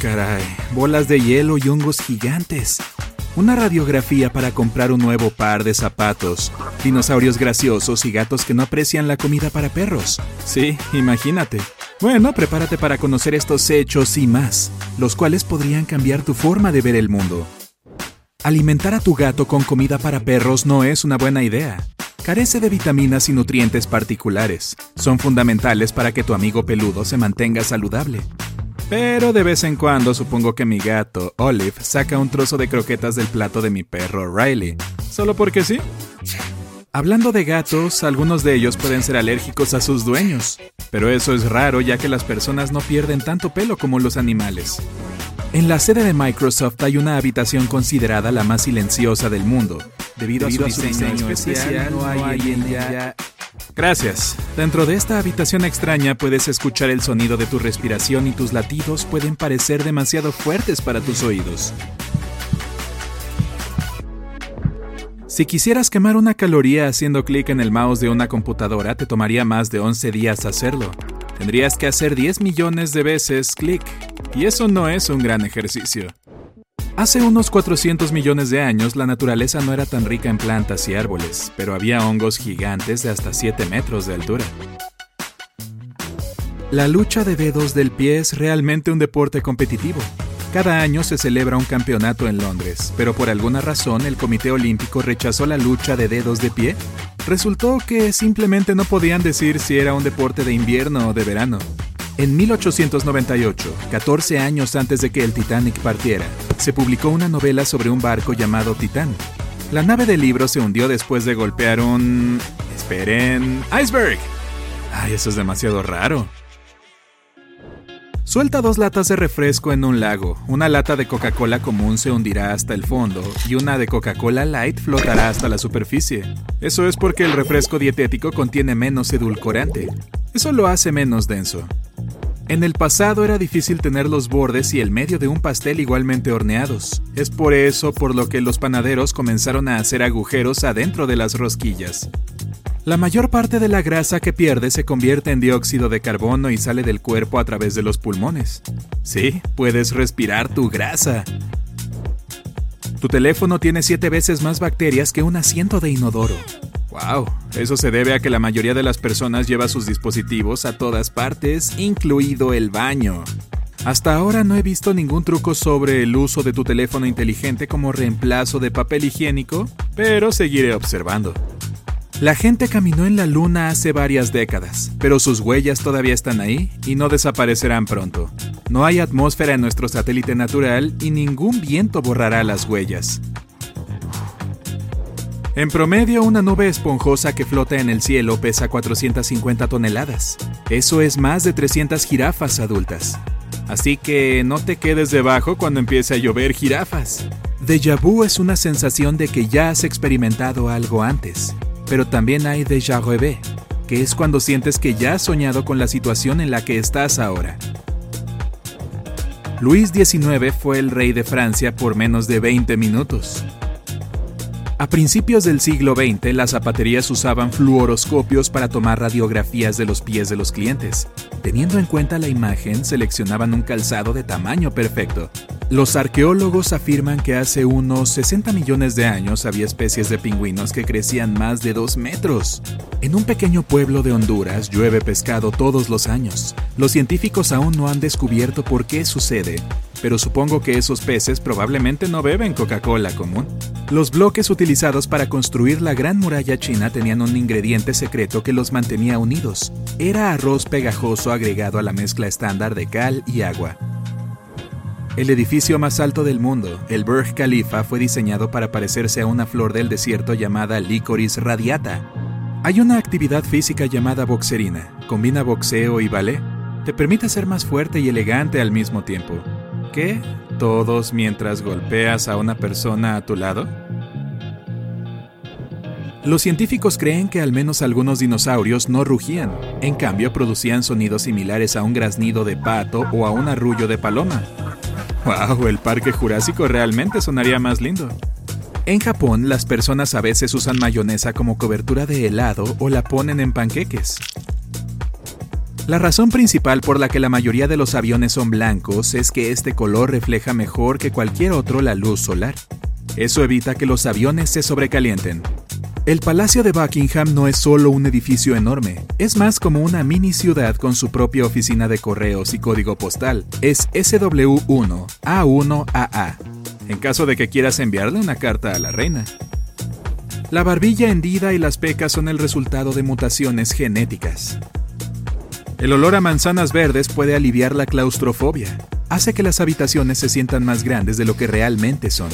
caray. Bolas de hielo y hongos gigantes. Una radiografía para comprar un nuevo par de zapatos. Dinosaurios graciosos y gatos que no aprecian la comida para perros. Sí, imagínate. Bueno, prepárate para conocer estos hechos y más, los cuales podrían cambiar tu forma de ver el mundo. Alimentar a tu gato con comida para perros no es una buena idea. Carece de vitaminas y nutrientes particulares. Son fundamentales para que tu amigo peludo se mantenga saludable. Pero de vez en cuando supongo que mi gato, Olive, saca un trozo de croquetas del plato de mi perro, Riley. ¿Solo porque sí? Hablando de gatos, algunos de ellos pueden ser alérgicos a sus dueños. Pero eso es raro ya que las personas no pierden tanto pelo como los animales. En la sede de Microsoft hay una habitación considerada la más silenciosa del mundo. Debido, a su diseño, especial, no hay en ella... Gracias. Dentro de esta habitación extraña puedes escuchar el sonido de tu respiración y tus latidos pueden parecer demasiado fuertes para tus oídos. Si quisieras quemar una caloría haciendo clic en el mouse de una computadora, te tomaría más de 11 días hacerlo. Tendrías que hacer 10 millones de veces clic, y eso no es un gran ejercicio. Hace unos 400 millones de años la naturaleza no era tan rica en plantas y árboles, pero había hongos gigantes de hasta 7 metros de altura. La lucha de dedos del pie es realmente un deporte competitivo. Cada año se celebra un campeonato en Londres, pero por alguna razón el Comité Olímpico rechazó la lucha de dedos de pie. Resultó que simplemente no podían decir si era un deporte de invierno o de verano. En 1898, 14 años antes de que el Titanic partiera, se publicó una novela sobre un barco llamado Titán. La nave del libro se hundió después de golpear un... Esperen... ¡Iceberg! Ay, eso es demasiado raro. Suelta dos latas de refresco en un lago. Una lata de Coca-Cola común se hundirá hasta el fondo y una de Coca-Cola Light flotará hasta la superficie. Eso es porque el refresco dietético contiene menos edulcorante. Eso lo hace menos denso. En el pasado era difícil tener los bordes y el medio de un pastel igualmente horneados. Es por eso por lo que los panaderos comenzaron a hacer agujeros adentro de las rosquillas. La mayor parte de la grasa que pierde se convierte en dióxido de carbono y sale del cuerpo a través de los pulmones. Sí, puedes respirar tu grasa. Tu teléfono tiene siete veces más bacterias que un asiento de inodoro. Wow, eso se debe a que la mayoría de las personas lleva sus dispositivos a todas partes, incluido el baño. Hasta ahora no he visto ningún truco sobre el uso de tu teléfono inteligente como reemplazo de papel higiénico, pero seguiré observando. La gente caminó en la luna hace varias décadas, pero sus huellas todavía están ahí y no desaparecerán pronto. No hay atmósfera en nuestro satélite natural y ningún viento borrará las huellas. En promedio, una nube esponjosa que flota en el cielo pesa 450 toneladas. Eso es más de 300 jirafas adultas. Así que no te quedes debajo cuando empiece a llover jirafas. Déjà vu es una sensación de que ya has experimentado algo antes, pero también hay déjà rêvé, que es cuando sientes que ya has soñado con la situación en la que estás ahora. Luis XIX fue el rey de Francia por menos de 20 minutos. A principios del siglo XX, las zapaterías usaban fluoroscopios para tomar radiografías de los pies de los clientes. Teniendo en cuenta la imagen, seleccionaban un calzado de tamaño perfecto. Los arqueólogos afirman que hace unos 60 millones de años había especies de pingüinos que crecían más de 2 metros. En un pequeño pueblo de Honduras llueve pescado todos los años. Los científicos aún no han descubierto por qué sucede, pero supongo que esos peces probablemente no beben Coca-Cola común. Los bloques utilizados para construir la Gran Muralla China tenían un ingrediente secreto que los mantenía unidos. Era arroz pegajoso agregado a la mezcla estándar de cal y agua. El edificio más alto del mundo, el Burj Khalifa, fue diseñado para parecerse a una flor del desierto llamada Licoris radiata. Hay una actividad física llamada boxerina. Combina boxeo y ballet. Te permite ser más fuerte y elegante al mismo tiempo. ¿Qué? ¿Todos mientras golpeas a una persona a tu lado? Los científicos creen que al menos algunos dinosaurios no rugían, en cambio producían sonidos similares a un graznido de pato o a un arrullo de paloma. ¡Wow! El parque jurásico realmente sonaría más lindo. En Japón, las personas a veces usan mayonesa como cobertura de helado o la ponen en panqueques. La razón principal por la que la mayoría de los aviones son blancos es que este color refleja mejor que cualquier otro la luz solar. Eso evita que los aviones se sobrecalienten. El Palacio de Buckingham no es solo un edificio enorme, es más como una mini ciudad con su propia oficina de correos y código postal. Es SW1A1AA, en caso de que quieras enviarle una carta a la reina. La barbilla hendida y las pecas son el resultado de mutaciones genéticas. El olor a manzanas verdes puede aliviar la claustrofobia. Hace que las habitaciones se sientan más grandes de lo que realmente son.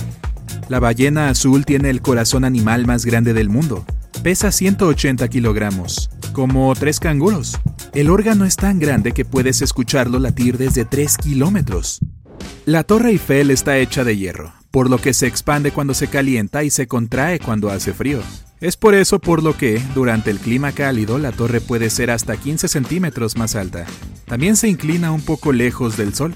La ballena azul tiene el corazón animal más grande del mundo. Pesa 180 kilogramos, como tres canguros. El órgano es tan grande que puedes escucharlo latir desde 3 kilómetros. La Torre Eiffel está hecha de hierro, por lo que se expande cuando se calienta y se contrae cuando hace frío. Es por eso por lo que, durante el clima cálido, la torre puede ser hasta 15 centímetros más alta. También se inclina un poco lejos del sol.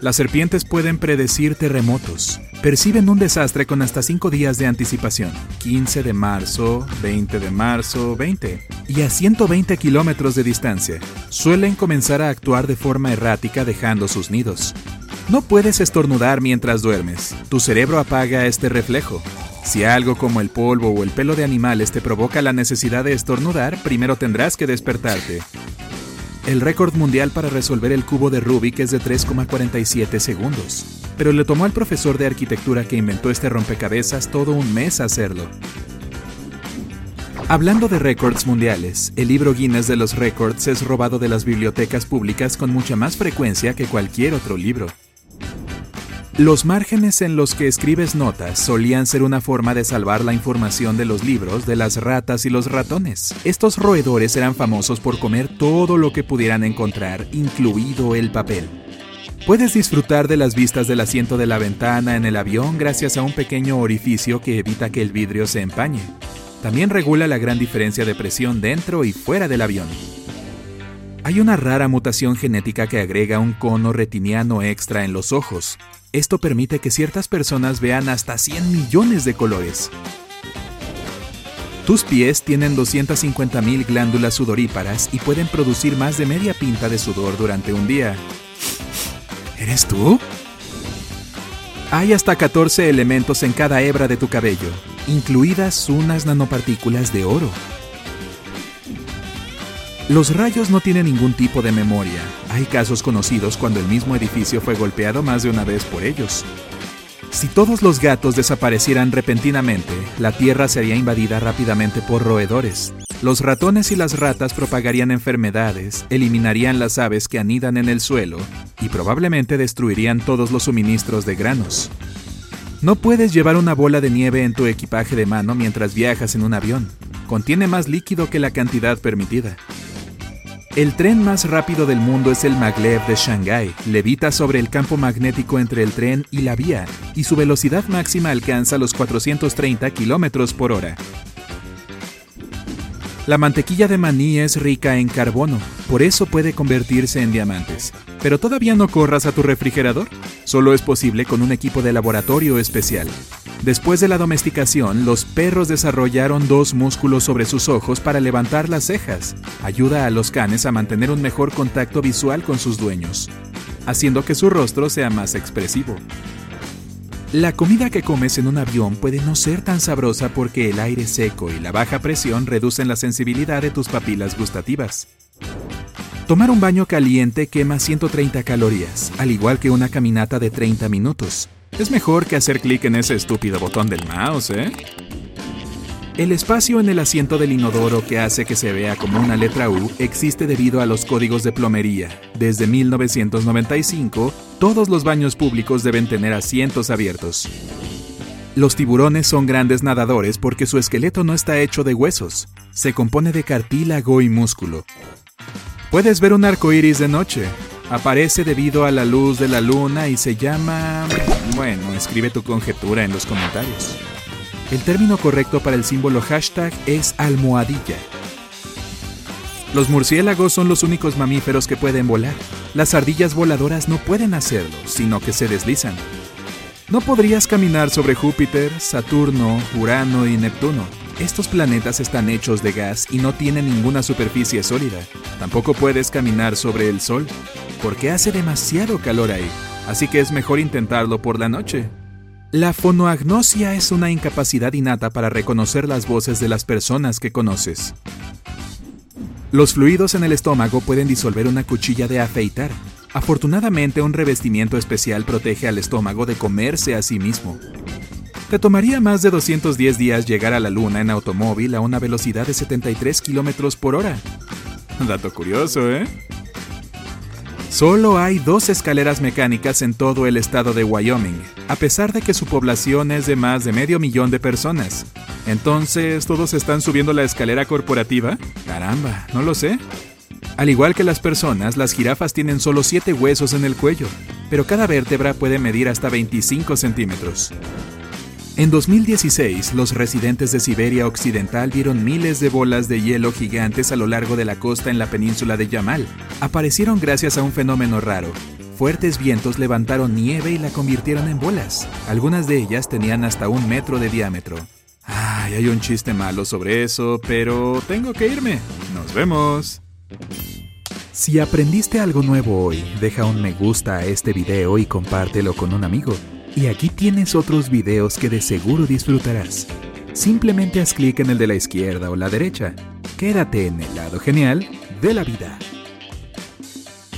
Las serpientes pueden predecir terremotos. Perciben un desastre con hasta 5 días de anticipación. 15 de marzo, 20 de marzo, 20. Y a 120 kilómetros de distancia. Suelen comenzar a actuar de forma errática dejando sus nidos. No puedes estornudar mientras duermes. Tu cerebro apaga este reflejo. Si algo como el polvo o el pelo de animales te provoca la necesidad de estornudar, primero tendrás que despertarte. El récord mundial para resolver el cubo de Rubik es de 3,47 segundos, pero le tomó al profesor de arquitectura que inventó este rompecabezas todo un mes hacerlo. Hablando de récords mundiales, el libro Guinness de los récords es robado de las bibliotecas públicas con mucha más frecuencia que cualquier otro libro. Los márgenes en los que escribes notas solían ser una forma de salvar la información de los libros de las ratas y los ratones. Estos roedores eran famosos por comer todo lo que pudieran encontrar, incluido el papel. Puedes disfrutar de las vistas del asiento de la ventana en el avión gracias a un pequeño orificio que evita que el vidrio se empañe. También regula la gran diferencia de presión dentro y fuera del avión. Hay una rara mutación genética que agrega un cono retiniano extra en los ojos, esto permite que ciertas personas vean hasta 100 millones de colores. Tus pies tienen 250.000 glándulas sudoríparas y pueden producir más de media pinta de sudor durante un día. ¿Eres tú? Hay hasta 14 elementos en cada hebra de tu cabello, incluidas unas nanopartículas de oro. Los rayos no tienen ningún tipo de memoria. Hay casos conocidos cuando el mismo edificio fue golpeado más de una vez por ellos. Si todos los gatos desaparecieran repentinamente, la Tierra sería invadida rápidamente por roedores. Los ratones y las ratas propagarían enfermedades, eliminarían las aves que anidan en el suelo y probablemente destruirían todos los suministros de granos. No puedes llevar una bola de nieve en tu equipaje de mano mientras viajas en un avión. Contiene más líquido que la cantidad permitida. El tren más rápido del mundo es el maglev de Shanghái. Levita sobre el campo magnético entre el tren y la vía, y su velocidad máxima alcanza los 430 km por hora. La mantequilla de maní es rica en carbono, por eso puede convertirse en diamantes. Pero todavía no corras a tu refrigerador, solo es posible con un equipo de laboratorio especial. Después de la domesticación, los perros desarrollaron dos músculos sobre sus ojos para levantar las cejas. Ayuda a los canes a mantener un mejor contacto visual con sus dueños, haciendo que su rostro sea más expresivo. La comida que comes en un avión puede no ser tan sabrosa porque el aire seco y la baja presión reducen la sensibilidad de tus papilas gustativas. Tomar un baño caliente quema 130 calorías, al igual que una caminata de 30 minutos. Es mejor que hacer clic en ese estúpido botón del mouse, ¿eh? El espacio en el asiento del inodoro que hace que se vea como una letra U existe debido a los códigos de plomería. Desde 1995, todos los baños públicos deben tener asientos abiertos. Los tiburones son grandes nadadores porque su esqueleto no está hecho de huesos, se compone de cartílago y músculo. Puedes ver un arco iris de noche, Aparece debido a la luz de la luna y se llama... Bueno, escribe tu conjetura en los comentarios. El término correcto para el símbolo hashtag es almohadilla. Los murciélagos son los únicos mamíferos que pueden volar. Las ardillas voladoras no pueden hacerlo, sino que se deslizan. No podrías caminar sobre Júpiter, Saturno, Urano y Neptuno. Estos planetas están hechos de gas y no tienen ninguna superficie sólida. Tampoco puedes caminar sobre el Sol, porque hace demasiado calor ahí, así que es mejor intentarlo por la noche. La fonoagnosia es una incapacidad innata para reconocer las voces de las personas que conoces. Los fluidos en el estómago pueden disolver una cuchilla de afeitar. Afortunadamente, un revestimiento especial protege al estómago de comerse a sí mismo. Te tomaría más de 210 días llegar a la Luna en automóvil a una velocidad de 73 km por hora. Dato curioso, ¿eh? Solo hay dos escaleras mecánicas en todo el estado de Wyoming, a pesar de que su población es de más de medio millón de personas. Entonces, ¿todos están subiendo la escalera corporativa? Caramba, no lo sé. Al igual que las personas, las jirafas tienen solo 7 huesos en el cuello, pero cada vértebra puede medir hasta 25 centímetros. En 2016, los residentes de Siberia Occidental vieron miles de bolas de hielo gigantes a lo largo de la costa en la península de Yamal. Aparecieron gracias a un fenómeno raro. Fuertes vientos levantaron nieve y la convirtieron en bolas. Algunas de ellas tenían hasta un metro de diámetro. Ay, hay un chiste malo sobre eso, pero tengo que irme. Nos vemos. Si aprendiste algo nuevo hoy, deja un me gusta a este video y compártelo con un amigo. Y aquí tienes otros videos que de seguro disfrutarás. Simplemente haz clic en el de la izquierda o la derecha. Quédate en el lado genial de la vida.